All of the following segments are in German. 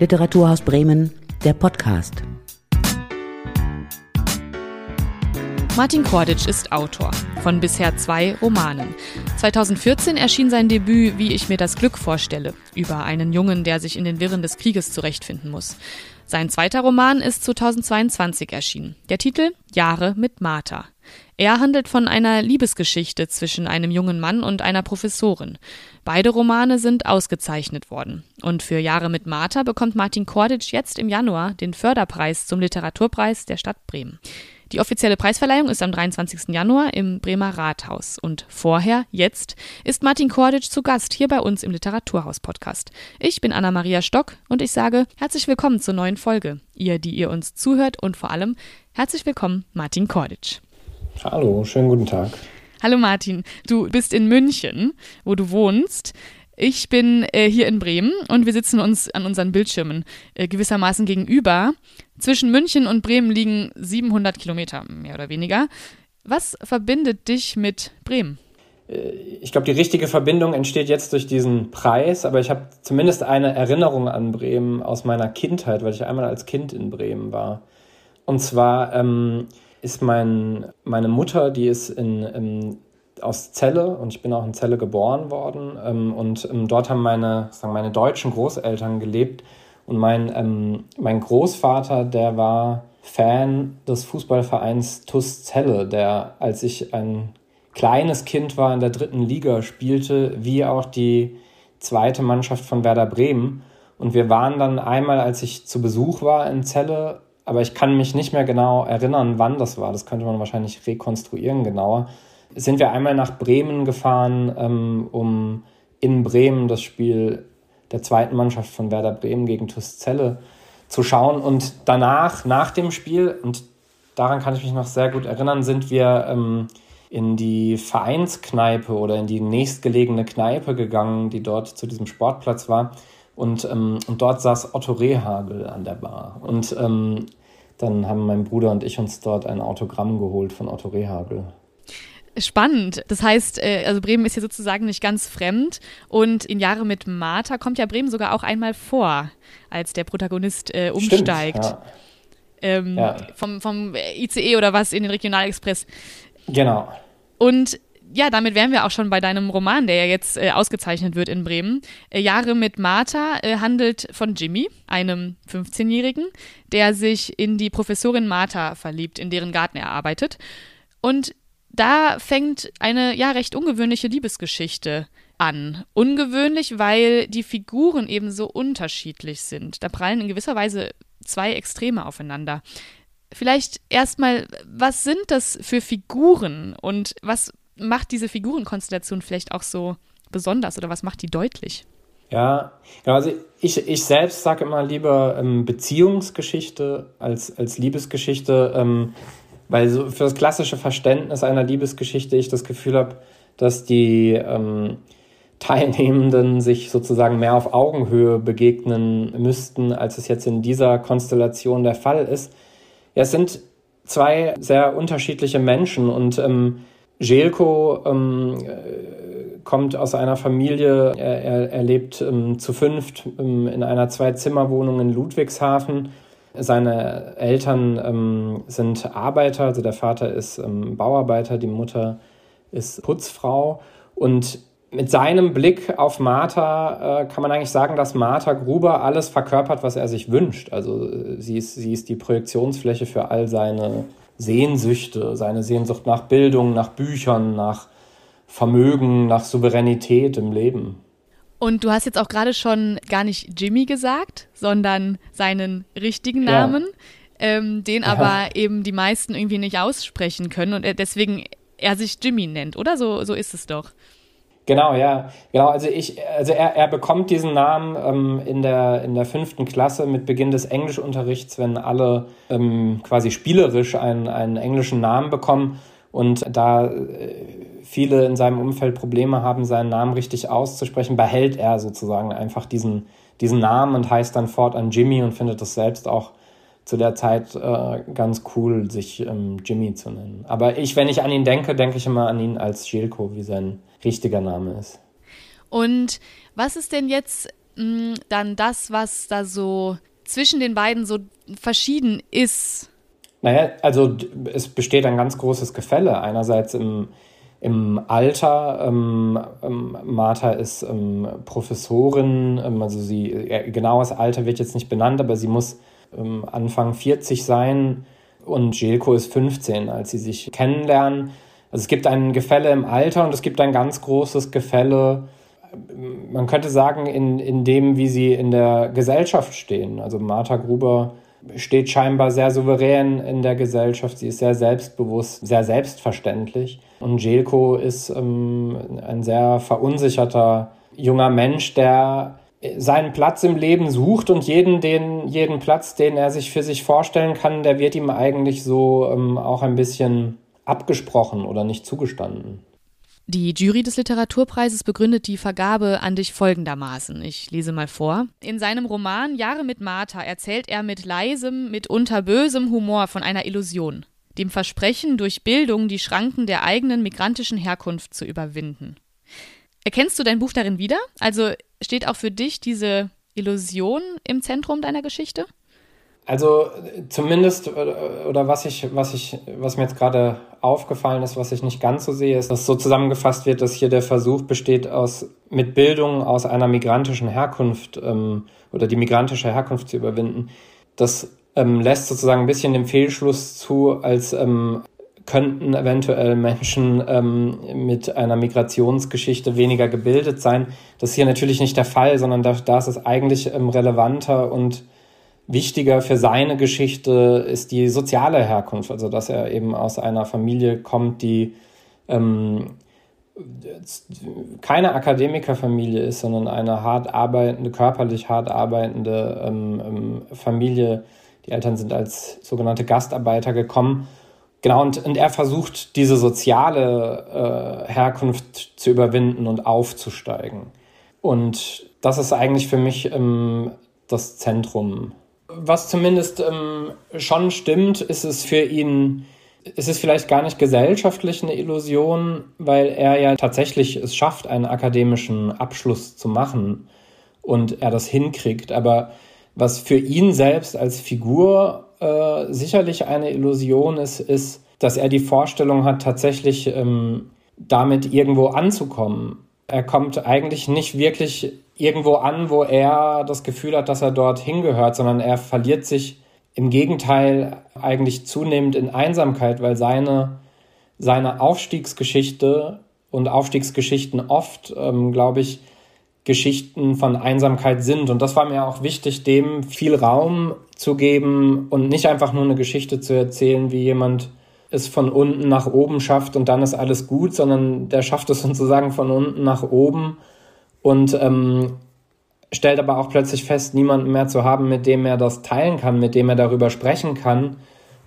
Literaturhaus Bremen, der Podcast. Martin Korditsch ist Autor von bisher zwei Romanen. 2014 erschien sein Debüt Wie ich mir das Glück vorstelle, über einen Jungen, der sich in den Wirren des Krieges zurechtfinden muss. Sein zweiter Roman ist 2022 erschienen. Der Titel Jahre mit Martha. Er handelt von einer Liebesgeschichte zwischen einem jungen Mann und einer Professorin. Beide Romane sind ausgezeichnet worden. Und für Jahre mit Martha bekommt Martin Korditsch jetzt im Januar den Förderpreis zum Literaturpreis der Stadt Bremen. Die offizielle Preisverleihung ist am 23. Januar im Bremer Rathaus. Und vorher, jetzt, ist Martin Korditsch zu Gast hier bei uns im Literaturhaus-Podcast. Ich bin Anna-Maria Stock und ich sage herzlich willkommen zur neuen Folge. Ihr, die ihr uns zuhört und vor allem herzlich willkommen, Martin Korditsch. Hallo, schönen guten Tag. Hallo Martin, du bist in München, wo du wohnst. Ich bin äh, hier in Bremen und wir sitzen uns an unseren Bildschirmen äh, gewissermaßen gegenüber. Zwischen München und Bremen liegen 700 Kilometer, mehr oder weniger. Was verbindet dich mit Bremen? Äh, ich glaube, die richtige Verbindung entsteht jetzt durch diesen Preis, aber ich habe zumindest eine Erinnerung an Bremen aus meiner Kindheit, weil ich einmal als Kind in Bremen war. Und zwar ähm, ist mein, meine Mutter, die ist in, in, aus Celle und ich bin auch in Celle geboren worden. Ähm, und ähm, dort haben meine, sagen meine deutschen Großeltern gelebt. Und mein, ähm, mein Großvater, der war Fan des Fußballvereins TuS Celle, der, als ich ein kleines Kind war, in der dritten Liga spielte, wie auch die zweite Mannschaft von Werder Bremen. Und wir waren dann einmal, als ich zu Besuch war in Celle, aber ich kann mich nicht mehr genau erinnern, wann das war. Das könnte man wahrscheinlich rekonstruieren genauer. Sind wir einmal nach Bremen gefahren, ähm, um in Bremen das Spiel der zweiten Mannschaft von Werder Bremen gegen TuS Celle zu schauen. Und danach, nach dem Spiel, und daran kann ich mich noch sehr gut erinnern, sind wir ähm, in die Vereinskneipe oder in die nächstgelegene Kneipe gegangen, die dort zu diesem Sportplatz war. Und, ähm, und dort saß Otto Rehagel an der Bar. Und ähm, dann haben mein Bruder und ich uns dort ein Autogramm geholt von Otto Rehagel. Spannend. Das heißt, äh, also Bremen ist hier sozusagen nicht ganz fremd und in Jahre mit Martha kommt ja Bremen sogar auch einmal vor, als der Protagonist äh, umsteigt. Stimmt, ja. Ähm, ja. Vom, vom ICE oder was in den Regionalexpress. Genau. Und ja, damit wären wir auch schon bei deinem Roman, der ja jetzt äh, ausgezeichnet wird in Bremen. Äh, Jahre mit Martha äh, handelt von Jimmy, einem 15-Jährigen, der sich in die Professorin Martha verliebt, in deren Garten er arbeitet. Und da fängt eine ja recht ungewöhnliche Liebesgeschichte an. Ungewöhnlich, weil die Figuren eben so unterschiedlich sind. Da prallen in gewisser Weise zwei Extreme aufeinander. Vielleicht erstmal, was sind das für Figuren und was macht diese Figurenkonstellation vielleicht auch so besonders oder was macht die deutlich? Ja, also ich, ich selbst sage immer lieber ähm, Beziehungsgeschichte als, als Liebesgeschichte, ähm, weil so für das klassische Verständnis einer Liebesgeschichte ich das Gefühl habe, dass die ähm, Teilnehmenden sich sozusagen mehr auf Augenhöhe begegnen müssten, als es jetzt in dieser Konstellation der Fall ist. Ja, es sind zwei sehr unterschiedliche Menschen und ähm, Jelko ähm, äh, kommt aus einer Familie, er, er, lebt ähm, zu fünft ähm, in einer Zwei-Zimmer-Wohnung in Ludwigshafen. Seine Eltern ähm, sind Arbeiter, also der Vater ist ähm, Bauarbeiter, die Mutter ist Putzfrau. Und mit seinem Blick auf Martha äh, kann man eigentlich sagen, dass Martha Gruber alles verkörpert, was er sich wünscht. Also äh, sie ist, sie ist die Projektionsfläche für all seine Sehnsüchte, seine Sehnsucht nach Bildung, nach Büchern, nach Vermögen, nach Souveränität im Leben. Und du hast jetzt auch gerade schon gar nicht Jimmy gesagt, sondern seinen richtigen Namen, ja. ähm, den ja. aber eben die meisten irgendwie nicht aussprechen können und deswegen er sich Jimmy nennt, oder? So, so ist es doch. Genau, ja. Genau, also ich, also er, er bekommt diesen Namen ähm, in, der, in der fünften Klasse mit Beginn des Englischunterrichts, wenn alle ähm, quasi spielerisch einen, einen englischen Namen bekommen. Und da äh, viele in seinem Umfeld Probleme haben, seinen Namen richtig auszusprechen, behält er sozusagen einfach diesen, diesen Namen und heißt dann fortan Jimmy und findet es selbst auch zu der Zeit äh, ganz cool, sich ähm, Jimmy zu nennen. Aber ich, wenn ich an ihn denke, denke ich immer an ihn als Jelko, wie sein richtiger Name ist. Und was ist denn jetzt mh, dann das, was da so zwischen den beiden so verschieden ist? Naja, also es besteht ein ganz großes Gefälle. Einerseits im, im Alter. Ähm, ähm, Martha ist ähm, Professorin, ähm, also sie, äh, genaues Alter wird jetzt nicht benannt, aber sie muss ähm, Anfang 40 sein und Jelko ist 15, als sie sich kennenlernen. Also es gibt ein Gefälle im Alter und es gibt ein ganz großes Gefälle, man könnte sagen, in, in dem, wie sie in der Gesellschaft stehen. Also Martha Gruber steht scheinbar sehr souverän in der Gesellschaft, sie ist sehr selbstbewusst, sehr selbstverständlich. Und Jelko ist ähm, ein sehr verunsicherter junger Mensch, der seinen Platz im Leben sucht und jeden, den, jeden Platz, den er sich für sich vorstellen kann, der wird ihm eigentlich so ähm, auch ein bisschen abgesprochen oder nicht zugestanden. Die Jury des Literaturpreises begründet die Vergabe an dich folgendermaßen. Ich lese mal vor. In seinem Roman Jahre mit Martha erzählt er mit leisem, mitunter bösem Humor von einer Illusion, dem Versprechen, durch Bildung die Schranken der eigenen migrantischen Herkunft zu überwinden. Erkennst du dein Buch darin wieder? Also steht auch für dich diese Illusion im Zentrum deiner Geschichte? Also zumindest oder was ich was ich was mir jetzt gerade aufgefallen ist, was ich nicht ganz so sehe, ist, dass so zusammengefasst wird, dass hier der Versuch besteht aus mit Bildung aus einer migrantischen Herkunft ähm, oder die migrantische Herkunft zu überwinden. Das ähm, lässt sozusagen ein bisschen den Fehlschluss zu, als ähm, könnten eventuell Menschen ähm, mit einer Migrationsgeschichte weniger gebildet sein. Das ist hier natürlich nicht der Fall, sondern da, da ist es eigentlich ähm, relevanter und wichtiger für seine Geschichte ist die soziale Herkunft, also dass er eben aus einer Familie kommt, die ähm, keine Akademikerfamilie ist, sondern eine hart arbeitende, körperlich hart arbeitende ähm, ähm, Familie. Die Eltern sind als sogenannte Gastarbeiter gekommen. Genau, und, und er versucht, diese soziale äh, Herkunft zu überwinden und aufzusteigen. Und das ist eigentlich für mich ähm, das Zentrum was zumindest ähm, schon stimmt, ist es für ihn, ist es vielleicht gar nicht gesellschaftlich eine Illusion, weil er ja tatsächlich es schafft, einen akademischen Abschluss zu machen und er das hinkriegt. Aber was für ihn selbst als Figur äh, sicherlich eine Illusion ist, ist, dass er die Vorstellung hat, tatsächlich ähm, damit irgendwo anzukommen. Er kommt eigentlich nicht wirklich irgendwo an, wo er das Gefühl hat, dass er dort hingehört, sondern er verliert sich im Gegenteil eigentlich zunehmend in Einsamkeit, weil seine, seine Aufstiegsgeschichte und Aufstiegsgeschichten oft, ähm, glaube ich, Geschichten von Einsamkeit sind. Und das war mir auch wichtig, dem viel Raum zu geben und nicht einfach nur eine Geschichte zu erzählen, wie jemand es von unten nach oben schafft und dann ist alles gut, sondern der schafft es sozusagen von unten nach oben und ähm, stellt aber auch plötzlich fest, niemanden mehr zu haben, mit dem er das teilen kann, mit dem er darüber sprechen kann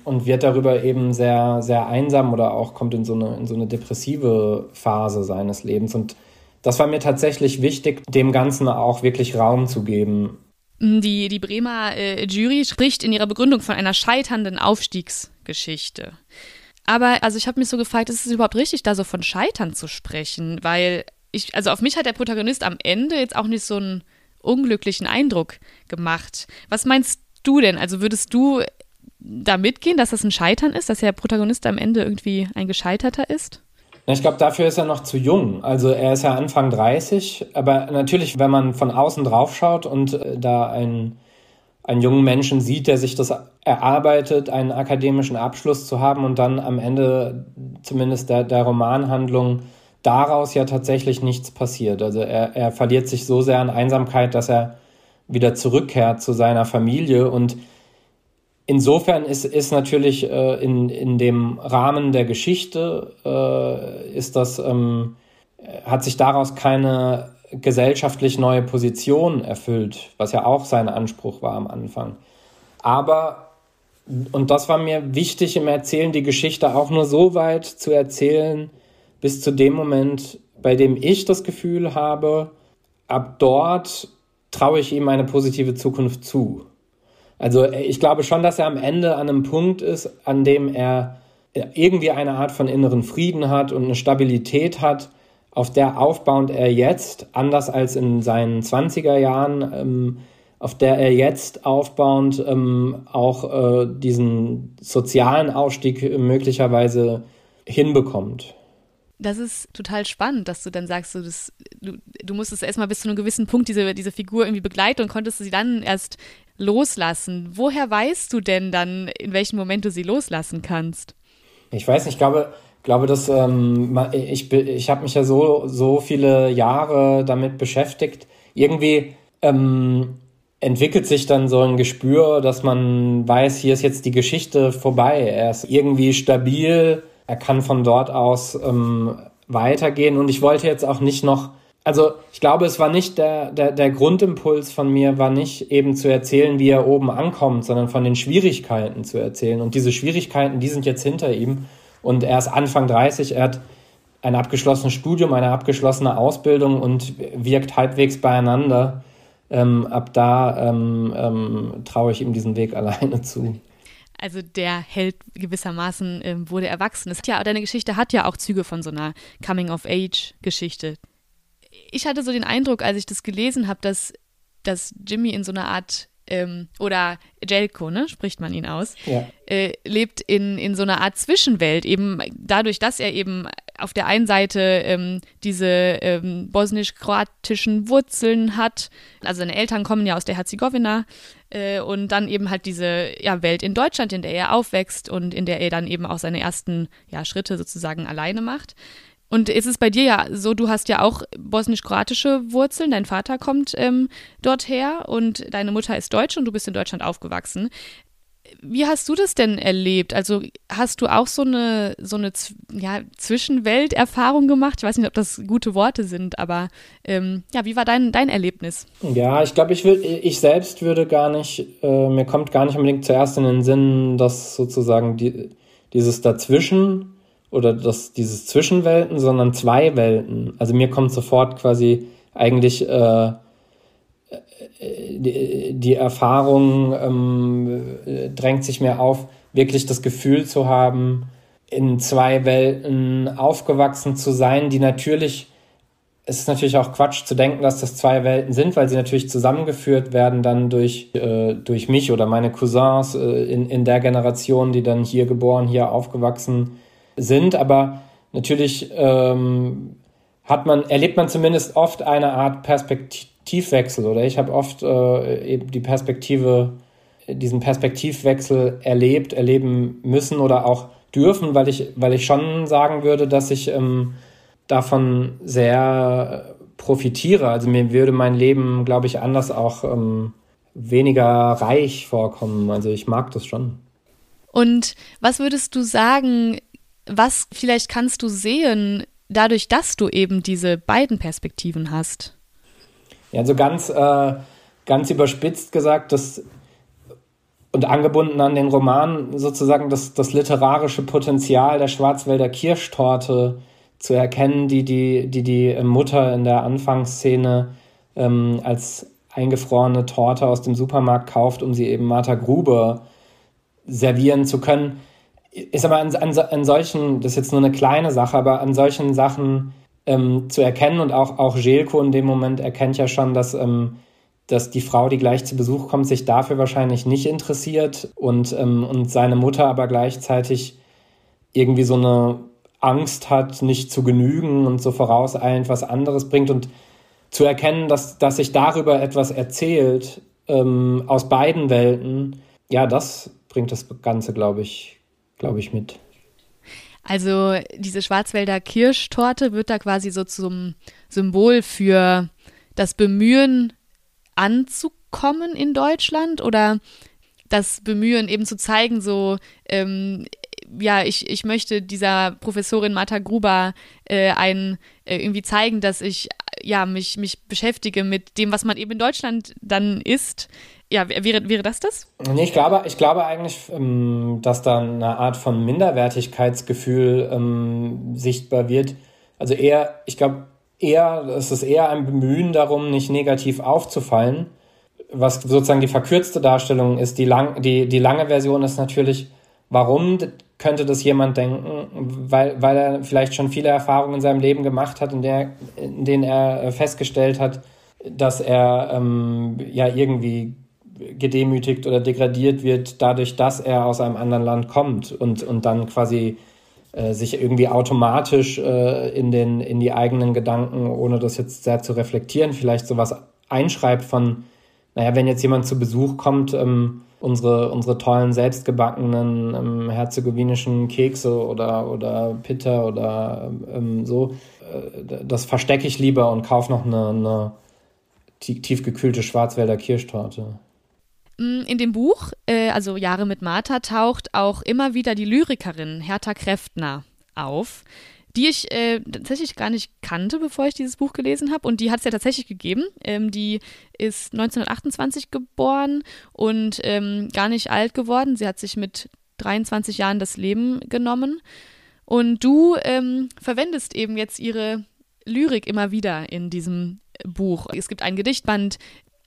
und wird darüber eben sehr, sehr einsam oder auch kommt in so eine, in so eine depressive Phase seines Lebens. Und das war mir tatsächlich wichtig, dem Ganzen auch wirklich Raum zu geben. Die, die Bremer äh, Jury spricht in ihrer Begründung von einer scheiternden Aufstiegsgeschichte. Aber also ich habe mich so gefragt, ist es überhaupt richtig, da so von Scheitern zu sprechen? Weil ich, also auf mich hat der Protagonist am Ende jetzt auch nicht so einen unglücklichen Eindruck gemacht. Was meinst du denn? Also würdest du da mitgehen, dass das ein Scheitern ist, dass der Protagonist am Ende irgendwie ein Gescheiterter ist? Ich glaube, dafür ist er noch zu jung. Also er ist ja Anfang 30, aber natürlich, wenn man von außen drauf schaut und äh, da einen, einen jungen Menschen sieht, der sich das erarbeitet, einen akademischen Abschluss zu haben und dann am Ende zumindest der, der Romanhandlung daraus ja tatsächlich nichts passiert. Also er, er verliert sich so sehr an Einsamkeit, dass er wieder zurückkehrt zu seiner Familie und Insofern ist, ist natürlich äh, in, in dem Rahmen der Geschichte, äh, ist das, ähm, hat sich daraus keine gesellschaftlich neue Position erfüllt, was ja auch sein Anspruch war am Anfang. Aber, und das war mir wichtig im Erzählen, die Geschichte auch nur so weit zu erzählen, bis zu dem Moment, bei dem ich das Gefühl habe, ab dort traue ich ihm eine positive Zukunft zu. Also ich glaube schon, dass er am Ende an einem Punkt ist, an dem er irgendwie eine Art von inneren Frieden hat und eine Stabilität hat, auf der aufbauend er jetzt, anders als in seinen 20er Jahren, ähm, auf der er jetzt aufbauend ähm, auch äh, diesen sozialen Aufstieg möglicherweise hinbekommt. Das ist total spannend, dass du dann sagst, du, das, du, du musstest erstmal bis zu einem gewissen Punkt diese, diese Figur irgendwie begleiten und konntest sie dann erst loslassen. Woher weißt du denn dann, in welchem Moment du sie loslassen kannst? Ich weiß nicht, ich glaube, glaube, dass ähm, ich, ich habe mich ja so, so viele Jahre damit beschäftigt. Irgendwie ähm, entwickelt sich dann so ein Gespür, dass man weiß, hier ist jetzt die Geschichte vorbei. Er ist irgendwie stabil, er kann von dort aus ähm, weitergehen und ich wollte jetzt auch nicht noch also ich glaube, es war nicht der, der, der Grundimpuls von mir, war nicht eben zu erzählen, wie er oben ankommt, sondern von den Schwierigkeiten zu erzählen. Und diese Schwierigkeiten, die sind jetzt hinter ihm. Und er ist Anfang 30, er hat ein abgeschlossenes Studium, eine abgeschlossene Ausbildung und wirkt halbwegs beieinander. Ähm, ab da ähm, ähm, traue ich ihm diesen Weg alleine zu. Also der Held gewissermaßen ähm, wurde erwachsen. Ja, deine Geschichte hat ja auch Züge von so einer Coming-of-Age-Geschichte ich hatte so den Eindruck, als ich das gelesen habe, dass, dass Jimmy in so einer Art ähm, oder Jelko, ne, spricht man ihn aus, ja. äh, lebt in, in so einer Art Zwischenwelt, eben dadurch, dass er eben auf der einen Seite ähm, diese ähm, bosnisch-kroatischen Wurzeln hat, also seine Eltern kommen ja aus der Herzegowina äh, und dann eben halt diese ja, Welt in Deutschland, in der er aufwächst und in der er dann eben auch seine ersten ja, Schritte sozusagen alleine macht. Und ist es bei dir ja so, du hast ja auch bosnisch-kroatische Wurzeln, dein Vater kommt ähm, dort her und deine Mutter ist Deutsche und du bist in Deutschland aufgewachsen. Wie hast du das denn erlebt? Also hast du auch so eine, so eine ja, Zwischenwelterfahrung gemacht? Ich weiß nicht, ob das gute Worte sind, aber ähm, ja, wie war dein, dein Erlebnis? Ja, ich glaube, ich, ich selbst würde gar nicht, äh, mir kommt gar nicht unbedingt zuerst in den Sinn, dass sozusagen die, dieses Dazwischen oder das, dieses Zwischenwelten, sondern zwei Welten. Also mir kommt sofort quasi eigentlich äh, die, die Erfahrung ähm, drängt sich mir auf, wirklich das Gefühl zu haben, in zwei Welten aufgewachsen zu sein, die natürlich, es ist natürlich auch Quatsch zu denken, dass das zwei Welten sind, weil sie natürlich zusammengeführt werden dann durch, äh, durch mich oder meine Cousins äh, in, in der Generation, die dann hier geboren, hier aufgewachsen sind, aber natürlich ähm, hat man, erlebt man zumindest oft eine Art Perspektivwechsel oder ich habe oft äh, eben die Perspektive, diesen Perspektivwechsel erlebt, erleben müssen oder auch dürfen, weil ich, weil ich schon sagen würde, dass ich ähm, davon sehr profitiere. Also mir würde mein Leben, glaube ich, anders auch ähm, weniger reich vorkommen. Also ich mag das schon. Und was würdest du sagen, was vielleicht kannst du sehen, dadurch, dass du eben diese beiden Perspektiven hast? Ja, also ganz, äh, ganz überspitzt gesagt, das und angebunden an den Roman sozusagen das, das literarische Potenzial der Schwarzwälder Kirschtorte zu erkennen, die die, die, die Mutter in der Anfangsszene ähm, als eingefrorene Torte aus dem Supermarkt kauft, um sie eben Martha Gruber servieren zu können ist aber an, an, an solchen, das ist jetzt nur eine kleine Sache, aber an solchen Sachen ähm, zu erkennen und auch, auch Jelko in dem Moment erkennt ja schon, dass, ähm, dass die Frau, die gleich zu Besuch kommt, sich dafür wahrscheinlich nicht interessiert und, ähm, und seine Mutter aber gleichzeitig irgendwie so eine Angst hat, nicht zu genügen und so vorauseilend was anderes bringt. Und zu erkennen, dass, dass sich darüber etwas erzählt ähm, aus beiden Welten, ja, das bringt das Ganze, glaube ich, glaube ich, mit. Also diese Schwarzwälder Kirschtorte wird da quasi so zum Symbol für das Bemühen anzukommen in Deutschland oder das Bemühen eben zu zeigen, so ähm, ja, ich, ich möchte dieser Professorin Martha Gruber äh, ein, äh, irgendwie zeigen, dass ich ja, mich, mich beschäftige mit dem, was man eben in Deutschland dann isst, ja, wäre, wäre das das? Nee, ich glaube, ich glaube eigentlich, ähm, dass da eine Art von Minderwertigkeitsgefühl ähm, sichtbar wird. Also eher, ich glaube, eher, es ist eher ein Bemühen darum, nicht negativ aufzufallen. Was sozusagen die verkürzte Darstellung ist, die, lang, die, die lange Version ist natürlich, warum könnte das jemand denken, weil, weil er vielleicht schon viele Erfahrungen in seinem Leben gemacht hat, in, der, in denen er äh, festgestellt hat, dass er ähm, ja irgendwie gedemütigt oder degradiert wird, dadurch, dass er aus einem anderen Land kommt und, und dann quasi äh, sich irgendwie automatisch äh, in, den, in die eigenen Gedanken, ohne das jetzt sehr zu reflektieren, vielleicht sowas einschreibt von, naja, wenn jetzt jemand zu Besuch kommt, ähm, unsere, unsere tollen selbstgebackenen ähm, herzegowinischen Kekse oder, oder Pitter oder ähm, so, äh, das verstecke ich lieber und kaufe noch eine, eine tiefgekühlte Schwarzwälder Kirschtorte. Mm, in dem Buch, äh, also Jahre mit Martha, taucht auch immer wieder die Lyrikerin Hertha Kräftner auf, die ich äh, tatsächlich gar nicht kannte, bevor ich dieses Buch gelesen habe. Und die hat es ja tatsächlich gegeben. Ähm, die ist 1928 geboren und ähm, gar nicht alt geworden. Sie hat sich mit 23 Jahren das Leben genommen. Und du ähm, verwendest eben jetzt ihre Lyrik immer wieder in diesem Buch. Es gibt ein Gedichtband,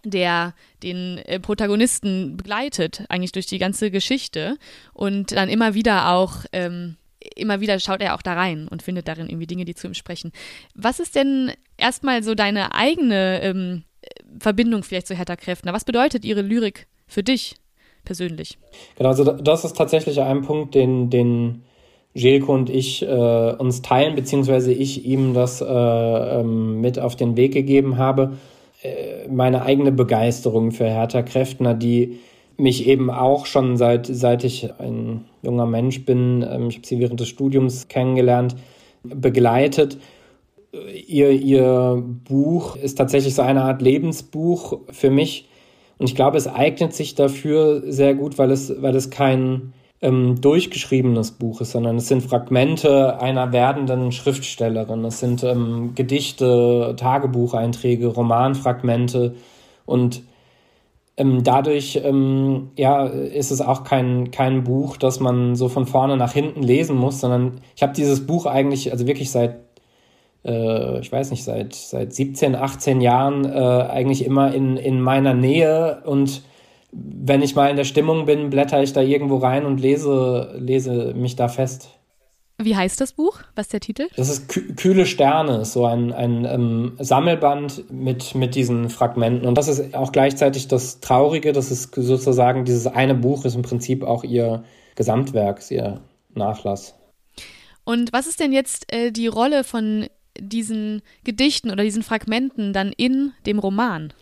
der den äh, Protagonisten begleitet, eigentlich durch die ganze Geschichte und dann immer wieder auch, ähm, immer wieder schaut er auch da rein und findet darin irgendwie Dinge, die zu ihm sprechen. Was ist denn erstmal so deine eigene ähm, Verbindung vielleicht zu Hertha Kräftner? Was bedeutet ihre Lyrik für dich persönlich? Genau, also das ist tatsächlich ein Punkt, den, den Jelko und ich äh, uns teilen, beziehungsweise ich ihm das äh, ähm, mit auf den Weg gegeben habe meine eigene Begeisterung für Hertha Kräftner, die mich eben auch schon seit, seit ich ein junger Mensch bin, ähm, ich habe sie während des Studiums kennengelernt, begleitet. Ihr, ihr Buch ist tatsächlich so eine Art Lebensbuch für mich. Und ich glaube, es eignet sich dafür sehr gut, weil es, weil es kein ähm, durchgeschriebenes Buch ist, sondern es sind Fragmente einer werdenden Schriftstellerin. Es sind ähm, Gedichte, Tagebucheinträge, Romanfragmente und ähm, dadurch ähm, ja, ist es auch kein, kein Buch, das man so von vorne nach hinten lesen muss, sondern ich habe dieses Buch eigentlich, also wirklich seit, äh, ich weiß nicht, seit, seit 17, 18 Jahren äh, eigentlich immer in, in meiner Nähe und wenn ich mal in der Stimmung bin, blätter ich da irgendwo rein und lese, lese mich da fest. Wie heißt das Buch? Was ist der Titel? Das ist Kühle Sterne, so ein, ein ähm, Sammelband mit, mit diesen Fragmenten. Und das ist auch gleichzeitig das Traurige, das ist sozusagen dieses eine Buch ist im Prinzip auch ihr Gesamtwerk, ihr Nachlass. Und was ist denn jetzt äh, die Rolle von diesen Gedichten oder diesen Fragmenten dann in dem Roman?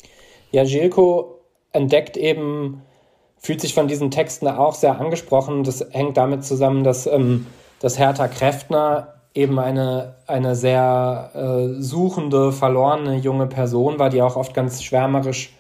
Ja, Gilko entdeckt eben, fühlt sich von diesen Texten auch sehr angesprochen. Das hängt damit zusammen, dass, ähm, dass Hertha Kräftner eben eine, eine sehr äh, suchende, verlorene junge Person war, die auch oft ganz schwärmerisch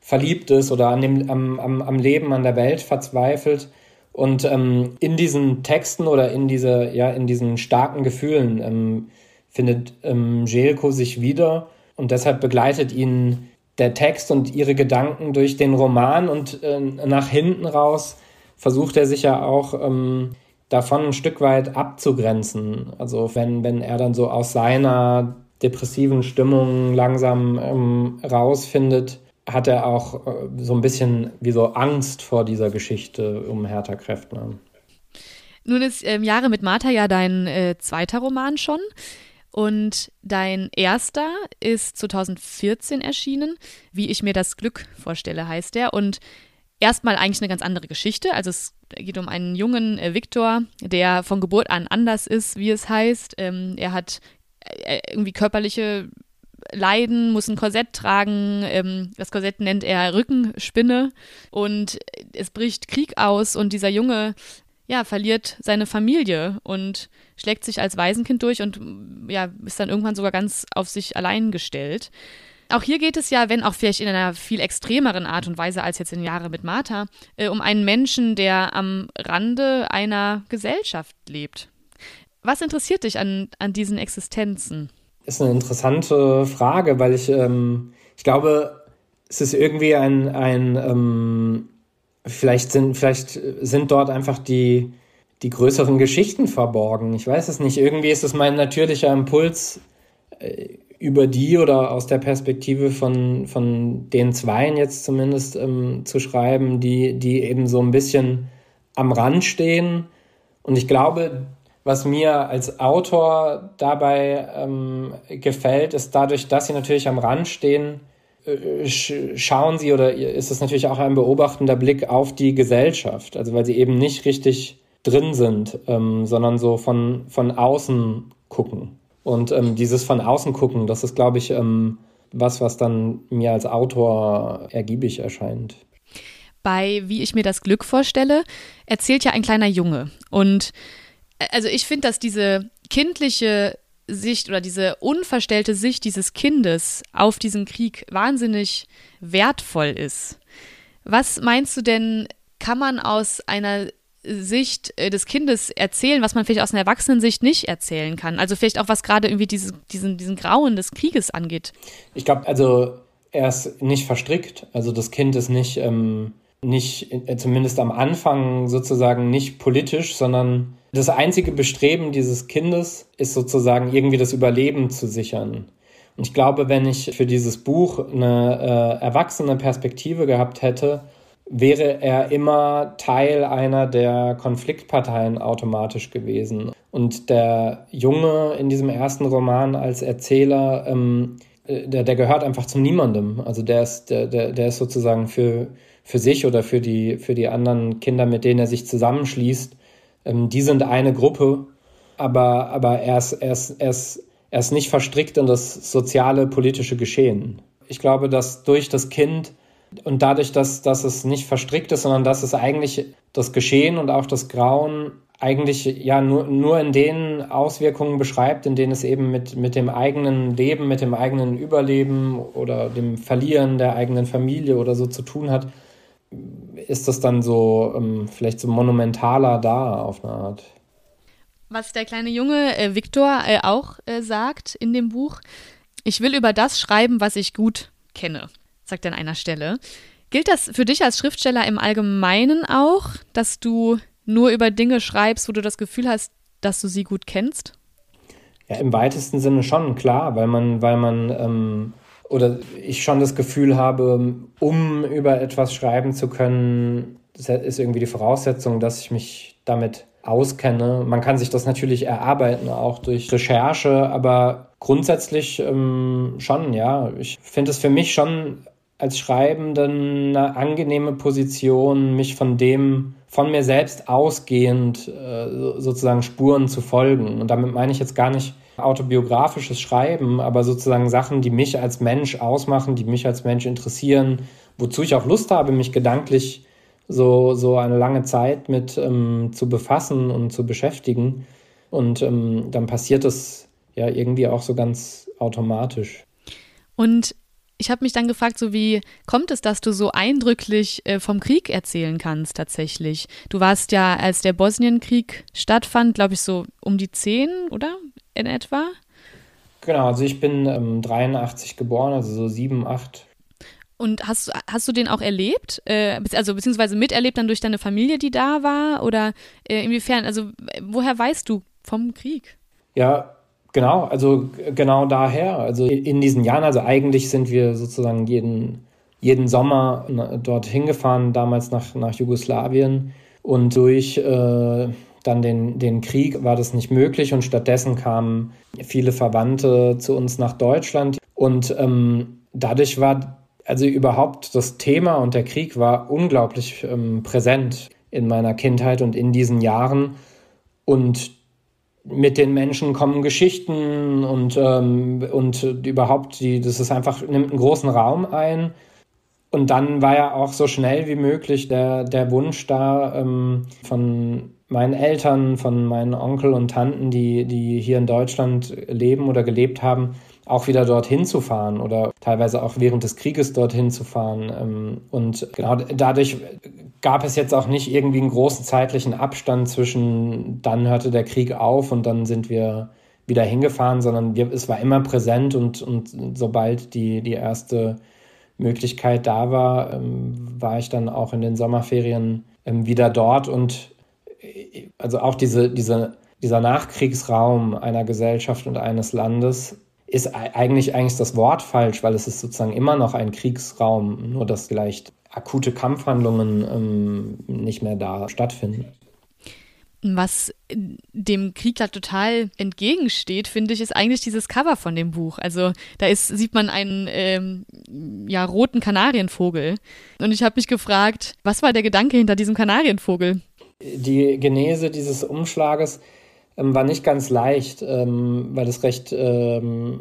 verliebt ist oder an dem, am, am, am Leben, an der Welt verzweifelt. Und ähm, in diesen Texten oder in, diese, ja, in diesen starken Gefühlen ähm, findet ähm, Jelko sich wieder und deshalb begleitet ihn der Text und ihre Gedanken durch den Roman und äh, nach hinten raus versucht er sich ja auch ähm, davon ein Stück weit abzugrenzen. Also wenn, wenn er dann so aus seiner depressiven Stimmung langsam ähm, rausfindet, hat er auch äh, so ein bisschen wie so Angst vor dieser Geschichte um Hertha Kräftner. Nun ist ähm, Jahre mit Martha ja dein äh, zweiter Roman schon. Und dein erster ist 2014 erschienen. Wie ich mir das Glück vorstelle, heißt der. Und erstmal eigentlich eine ganz andere Geschichte. Also es geht um einen jungen äh, Viktor, der von Geburt an anders ist, wie es heißt. Ähm, er hat äh, irgendwie körperliche Leiden, muss ein Korsett tragen. Ähm, das Korsett nennt er Rückenspinne. Und es bricht Krieg aus und dieser Junge ja, verliert seine Familie und schlägt sich als Waisenkind durch und ja, ist dann irgendwann sogar ganz auf sich allein gestellt. Auch hier geht es ja, wenn auch vielleicht in einer viel extremeren Art und Weise als jetzt in Jahre mit Martha, äh, um einen Menschen, der am Rande einer Gesellschaft lebt. Was interessiert dich an, an diesen Existenzen? Ist eine interessante Frage, weil ich, ähm, ich glaube, es ist irgendwie ein, ein ähm, vielleicht sind, vielleicht sind dort einfach die, die größeren Geschichten verborgen. Ich weiß es nicht. Irgendwie ist es mein natürlicher Impuls, äh, über die oder aus der Perspektive von, von den Zweien jetzt zumindest ähm, zu schreiben, die, die eben so ein bisschen am Rand stehen Und ich glaube, was mir als Autor dabei ähm, gefällt, ist dadurch, dass sie natürlich am Rand stehen, schauen sie oder ist es natürlich auch ein beobachtender Blick auf die Gesellschaft, also weil sie eben nicht richtig drin sind, ähm, sondern so von, von außen gucken. Und ähm, dieses von außen gucken, das ist, glaube ich, ähm, was, was dann mir als Autor ergiebig erscheint. Bei Wie ich mir das Glück vorstelle, erzählt ja ein kleiner Junge. Und äh, also ich finde, dass diese kindliche Sicht oder diese unverstellte Sicht dieses Kindes auf diesen Krieg wahnsinnig wertvoll ist. Was meinst du denn, kann man aus einer Sicht äh, des Kindes erzählen, was man vielleicht aus einer Erwachsenensicht nicht erzählen kann? Also vielleicht auch was gerade irgendwie diese, diesen, diesen Grauen des Krieges angeht. Ich glaube, also er ist nicht verstrickt. Also das Kind ist nicht, ähm, nicht, äh, zumindest am Anfang sozusagen nicht politisch, sondern das einzige Bestreben dieses Kindes ist sozusagen irgendwie das Überleben zu sichern. Und ich glaube, wenn ich für dieses Buch eine äh, erwachsene Perspektive gehabt hätte, wäre er immer Teil einer der Konfliktparteien automatisch gewesen. Und der Junge in diesem ersten Roman als Erzähler, ähm, äh, der, der gehört einfach zu niemandem. Also der ist, der, der, der ist sozusagen für, für sich oder für die, für die anderen Kinder, mit denen er sich zusammenschließt, ähm, die sind eine Gruppe, aber, aber er, ist, er, ist, er, ist, er ist nicht verstrickt in das soziale, politische Geschehen. Ich glaube, dass durch das Kind und dadurch, dass, dass es nicht verstrickt ist, sondern dass es eigentlich das Geschehen und auch das Grauen eigentlich ja nur, nur in den Auswirkungen beschreibt, in denen es eben mit, mit dem eigenen Leben, mit dem eigenen Überleben oder dem Verlieren der eigenen Familie oder so zu tun hat, ist das dann so ähm, vielleicht so monumentaler da auf eine Art. Was der kleine Junge äh, Viktor äh, auch äh, sagt in dem Buch, ich will über das schreiben, was ich gut kenne sagt er an einer Stelle. Gilt das für dich als Schriftsteller im Allgemeinen auch, dass du nur über Dinge schreibst, wo du das Gefühl hast, dass du sie gut kennst? Ja, im weitesten Sinne schon, klar, weil man, weil man ähm, oder ich schon das Gefühl habe, um über etwas schreiben zu können, ist irgendwie die Voraussetzung, dass ich mich damit auskenne. Man kann sich das natürlich erarbeiten, auch durch Recherche, aber grundsätzlich ähm, schon, ja. Ich finde es für mich schon als Schreibenden eine angenehme Position, mich von dem, von mir selbst ausgehend äh, sozusagen Spuren zu folgen. Und damit meine ich jetzt gar nicht autobiografisches Schreiben, aber sozusagen Sachen, die mich als Mensch ausmachen, die mich als Mensch interessieren, wozu ich auch Lust habe, mich gedanklich so, so eine lange Zeit mit ähm, zu befassen und zu beschäftigen. Und ähm, dann passiert es ja irgendwie auch so ganz automatisch. Und ich habe mich dann gefragt, so wie kommt es, dass du so eindrücklich äh, vom Krieg erzählen kannst tatsächlich? Du warst ja, als der Bosnienkrieg stattfand, glaube ich, so um die zehn, oder? In etwa? Genau, also ich bin ähm, 83 geboren, also so sieben, acht. Und hast, hast du den auch erlebt? Äh, also beziehungsweise miterlebt dann durch deine Familie, die da war? Oder äh, inwiefern, also woher weißt du vom Krieg? Ja, Genau, also genau daher. Also in diesen Jahren, also eigentlich sind wir sozusagen jeden, jeden Sommer dorthin gefahren, damals nach, nach Jugoslawien. Und durch äh, dann den, den Krieg war das nicht möglich und stattdessen kamen viele Verwandte zu uns nach Deutschland. Und ähm, dadurch war also überhaupt das Thema und der Krieg war unglaublich ähm, präsent in meiner Kindheit und in diesen Jahren. Und mit den Menschen kommen Geschichten und, ähm, und überhaupt, die, das ist einfach, nimmt einen großen Raum ein. Und dann war ja auch so schnell wie möglich der, der Wunsch da ähm, von meinen Eltern, von meinen Onkel und Tanten, die, die hier in Deutschland leben oder gelebt haben, auch wieder dorthin zu fahren oder teilweise auch während des Krieges dorthin zu fahren. Ähm, und genau dadurch gab es jetzt auch nicht irgendwie einen großen zeitlichen Abstand zwischen, dann hörte der Krieg auf und dann sind wir wieder hingefahren, sondern wir, es war immer präsent und, und sobald die, die erste Möglichkeit da war, ähm, war ich dann auch in den Sommerferien ähm, wieder dort und also auch diese, diese, dieser Nachkriegsraum einer Gesellschaft und eines Landes ist eigentlich, eigentlich das Wort falsch, weil es ist sozusagen immer noch ein Kriegsraum, nur dass vielleicht akute Kampfhandlungen ähm, nicht mehr da stattfinden. Was dem Krieg da total entgegensteht, finde ich, ist eigentlich dieses Cover von dem Buch. Also da ist, sieht man einen ähm, ja, roten Kanarienvogel. Und ich habe mich gefragt, was war der Gedanke hinter diesem Kanarienvogel? Die Genese dieses Umschlages ähm, war nicht ganz leicht, ähm, weil es recht ähm,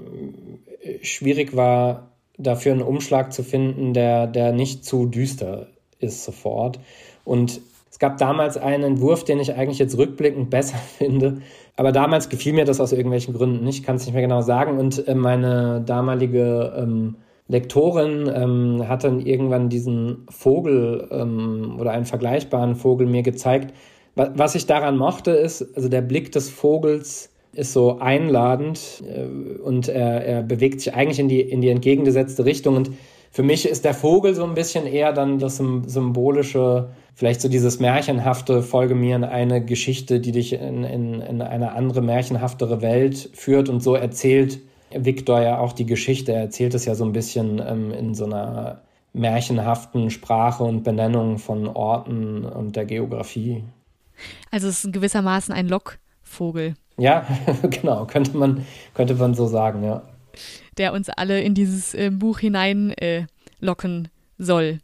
schwierig war, dafür einen Umschlag zu finden, der, der nicht zu düster ist sofort. Und es gab damals einen Entwurf, den ich eigentlich jetzt rückblickend besser finde. Aber damals gefiel mir das aus irgendwelchen Gründen nicht, kann es nicht mehr genau sagen. Und äh, meine damalige ähm, Lektorin ähm, hat dann irgendwann diesen Vogel ähm, oder einen vergleichbaren Vogel mir gezeigt. Was ich daran mochte, ist, also der Blick des Vogels ist so einladend äh, und er, er bewegt sich eigentlich in die, in die entgegengesetzte Richtung. Und für mich ist der Vogel so ein bisschen eher dann das symbolische, vielleicht so dieses märchenhafte, folge mir in eine Geschichte, die dich in, in, in eine andere, märchenhaftere Welt führt. Und so erzählt Victor ja auch die Geschichte. Er erzählt es ja so ein bisschen ähm, in so einer märchenhaften Sprache und Benennung von Orten und der Geografie. Also es ist gewissermaßen ein Lockvogel. Ja, genau, könnte man, könnte man so sagen, ja der uns alle in dieses äh, Buch hineinlocken äh, soll.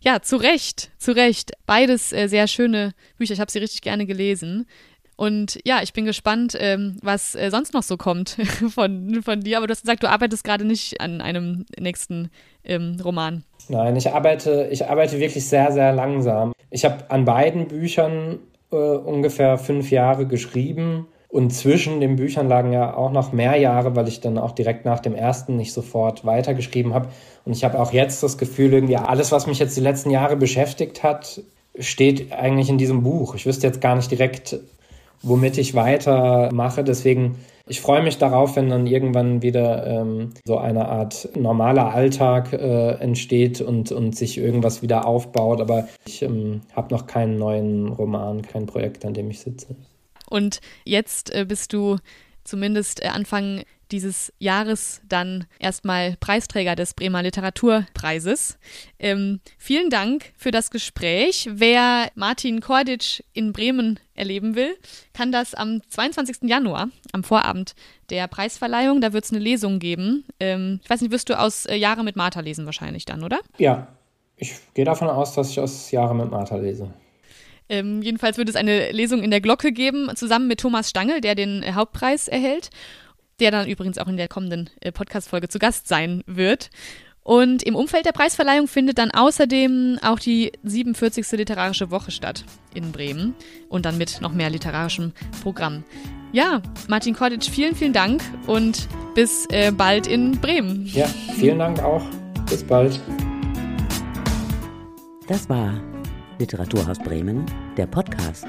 Ja, zu Recht, zu Recht. Beides äh, sehr schöne Bücher. Ich habe sie richtig gerne gelesen. Und ja, ich bin gespannt, ähm, was äh, sonst noch so kommt von, von dir. Aber du hast gesagt, du arbeitest gerade nicht an einem nächsten ähm, Roman. Nein, ich arbeite, ich arbeite wirklich sehr, sehr langsam. Ich habe an beiden Büchern äh, ungefähr fünf Jahre geschrieben und zwischen den Büchern lagen ja auch noch mehr Jahre, weil ich dann auch direkt nach dem ersten nicht sofort weitergeschrieben habe. Und ich habe auch jetzt das Gefühl, irgendwie alles, was mich jetzt die letzten Jahre beschäftigt hat, steht eigentlich in diesem Buch. Ich wüsste jetzt gar nicht direkt, womit ich weitermache. Deswegen, ich freue mich darauf, wenn dann irgendwann wieder ähm, so eine Art normaler Alltag äh, entsteht und, und sich irgendwas wieder aufbaut. Aber ich ähm, habe noch keinen neuen Roman, kein Projekt, an dem ich sitze. Und jetzt äh, bist du zumindest äh, Anfang dieses Jahres dann erstmal Preisträger des Bremer Literaturpreises. Ähm, vielen Dank für das Gespräch. Wer Martin Korditsch in Bremen erleben will, kann das am 22. Januar, am Vorabend der Preisverleihung, da wird es eine Lesung geben. Ähm, ich weiß nicht, wirst du aus äh, Jahre mit Martha lesen wahrscheinlich dann, oder? Ja, ich gehe davon aus, dass ich aus Jahre mit Martha lese. Ähm, jedenfalls wird es eine Lesung in der Glocke geben, zusammen mit Thomas Stangl, der den äh, Hauptpreis erhält, der dann übrigens auch in der kommenden äh, Podcast-Folge zu Gast sein wird. Und im Umfeld der Preisverleihung findet dann außerdem auch die 47. Literarische Woche statt in Bremen und dann mit noch mehr literarischem Programm. Ja, Martin Korditsch, vielen, vielen Dank und bis äh, bald in Bremen. Ja, vielen Dank auch. Bis bald. Das war Literaturhaus Bremen, der Podcast.